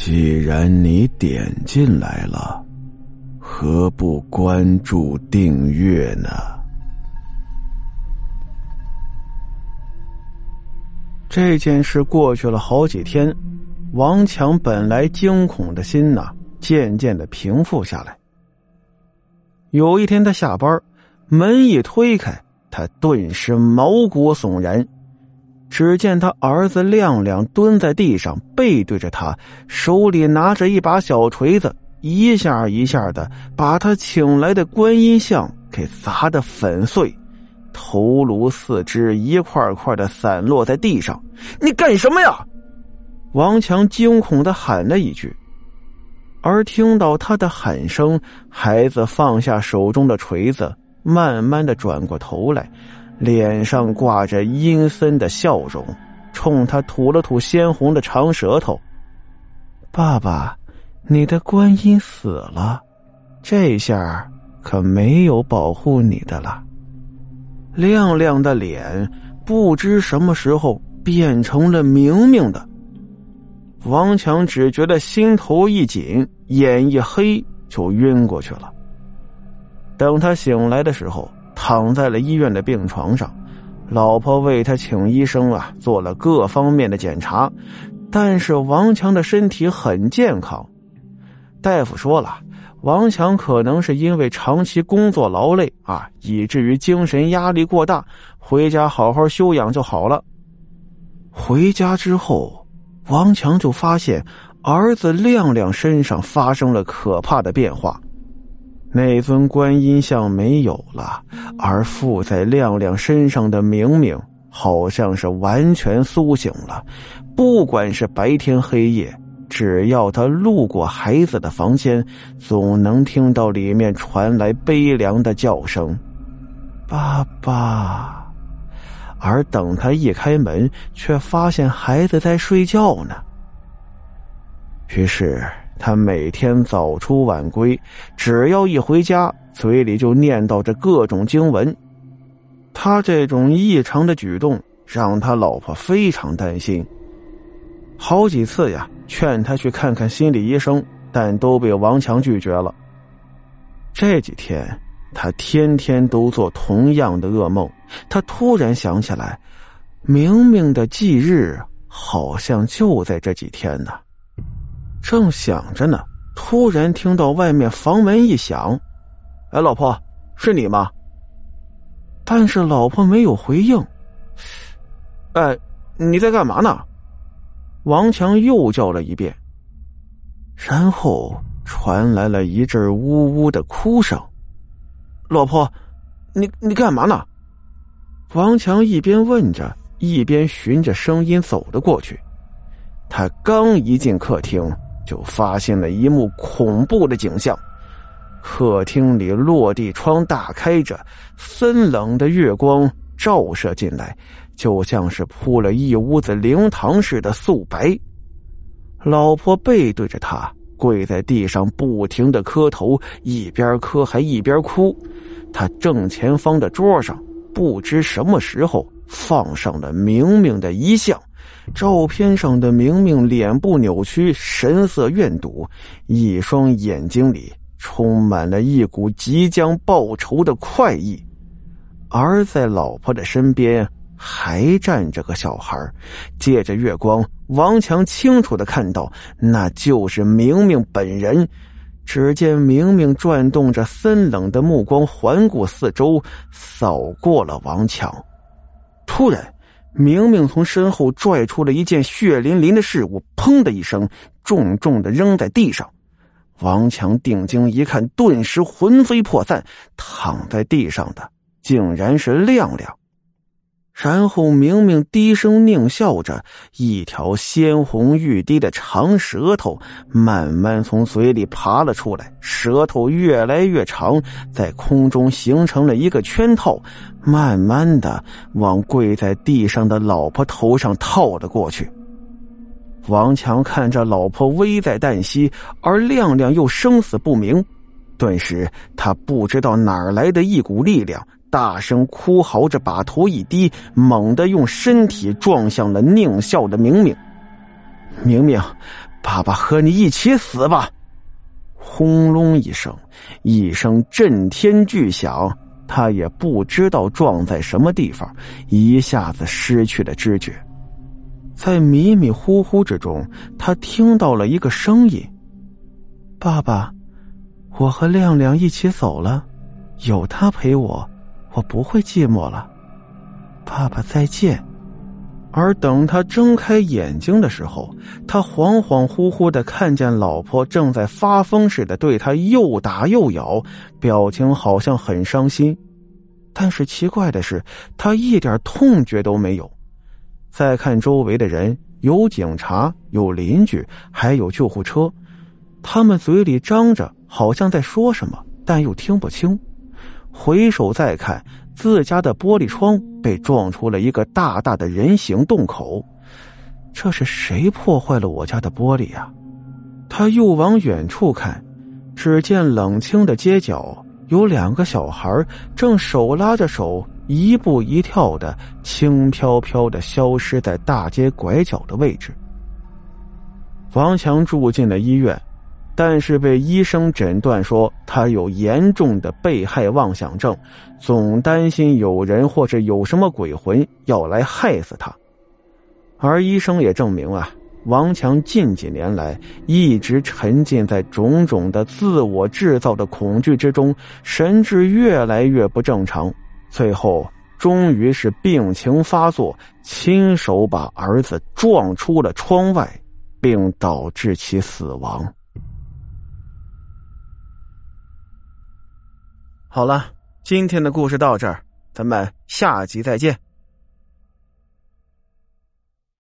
既然你点进来了，何不关注订阅呢？这件事过去了好几天，王强本来惊恐的心呐，渐渐的平复下来。有一天，他下班，门一推开，他顿时毛骨悚然。只见他儿子亮亮蹲在地上，背对着他，手里拿着一把小锤子，一下一下的把他请来的观音像给砸得粉碎，头颅四肢一块块的散落在地上。你干什么呀？王强惊恐的喊了一句，而听到他的喊声，孩子放下手中的锤子，慢慢的转过头来。脸上挂着阴森的笑容，冲他吐了吐鲜红的长舌头。爸爸，你的观音死了，这下可没有保护你的了。亮亮的脸不知什么时候变成了明明的。王强只觉得心头一紧，眼一黑，就晕过去了。等他醒来的时候。躺在了医院的病床上，老婆为他请医生啊，做了各方面的检查，但是王强的身体很健康。大夫说了，王强可能是因为长期工作劳累啊，以至于精神压力过大，回家好好休养就好了。回家之后，王强就发现儿子亮亮身上发生了可怕的变化。那尊观音像没有了，而附在亮亮身上的明明，好像是完全苏醒了。不管是白天黑夜，只要他路过孩子的房间，总能听到里面传来悲凉的叫声：“爸爸。”而等他一开门，却发现孩子在睡觉呢。于是。他每天早出晚归，只要一回家，嘴里就念叨着各种经文。他这种异常的举动让他老婆非常担心，好几次呀，劝他去看看心理医生，但都被王强拒绝了。这几天，他天天都做同样的噩梦。他突然想起来，明明的忌日好像就在这几天呢。正想着呢，突然听到外面房门一响，“哎，老婆，是你吗？”但是老婆没有回应。“哎，你在干嘛呢？”王强又叫了一遍，然后传来了一阵呜呜的哭声。“老婆，你你干嘛呢？”王强一边问着，一边循着声音走了过去。他刚一进客厅。就发现了一幕恐怖的景象：客厅里落地窗大开着，森冷的月光照射进来，就像是铺了一屋子灵堂似的素白。老婆背对着他跪在地上，不停的磕头，一边磕还一边哭。他正前方的桌上，不知什么时候放上了明明的遗像。照片上的明明脸部扭曲，神色怨毒，一双眼睛里充满了一股即将报仇的快意。而在老婆的身边还站着个小孩，借着月光，王强清楚的看到，那就是明明本人。只见明明转动着森冷的目光，环顾四周，扫过了王强，突然。明明从身后拽出了一件血淋淋的事物，砰的一声，重重的扔在地上。王强定睛一看，顿时魂飞魄散，躺在地上的竟然是亮亮。然后，明明低声狞笑着，一条鲜红欲滴的长舌头慢慢从嘴里爬了出来，舌头越来越长，在空中形成了一个圈套，慢慢的往跪在地上的老婆头上套了过去。王强看着老婆危在旦夕，而亮亮又生死不明，顿时他不知道哪儿来的一股力量。大声哭嚎着，把头一低，猛地用身体撞向了狞笑的明明。明明，爸爸和你一起死吧！轰隆一声，一声震天巨响，他也不知道撞在什么地方，一下子失去了知觉。在迷迷糊糊之中，他听到了一个声音：“爸爸，我和亮亮一起走了，有他陪我，我不会寂寞了。爸爸再见。”而等他睁开眼睛的时候，他恍恍惚惚的看见老婆正在发疯似的对他又打又咬，表情好像很伤心。但是奇怪的是，他一点痛觉都没有。再看周围的人，有警察，有邻居，还有救护车，他们嘴里张着，好像在说什么，但又听不清。回首再看，自家的玻璃窗被撞出了一个大大的人形洞口，这是谁破坏了我家的玻璃呀？他又往远处看，只见冷清的街角有两个小孩正手拉着手。一步一跳的，轻飘飘的消失在大街拐角的位置。王强住进了医院，但是被医生诊断说他有严重的被害妄想症，总担心有人或者有什么鬼魂要来害死他。而医生也证明啊，王强近几年来一直沉浸在种种的自我制造的恐惧之中，神志越来越不正常。最后，终于是病情发作，亲手把儿子撞出了窗外，并导致其死亡。好了，今天的故事到这儿，咱们下集再见。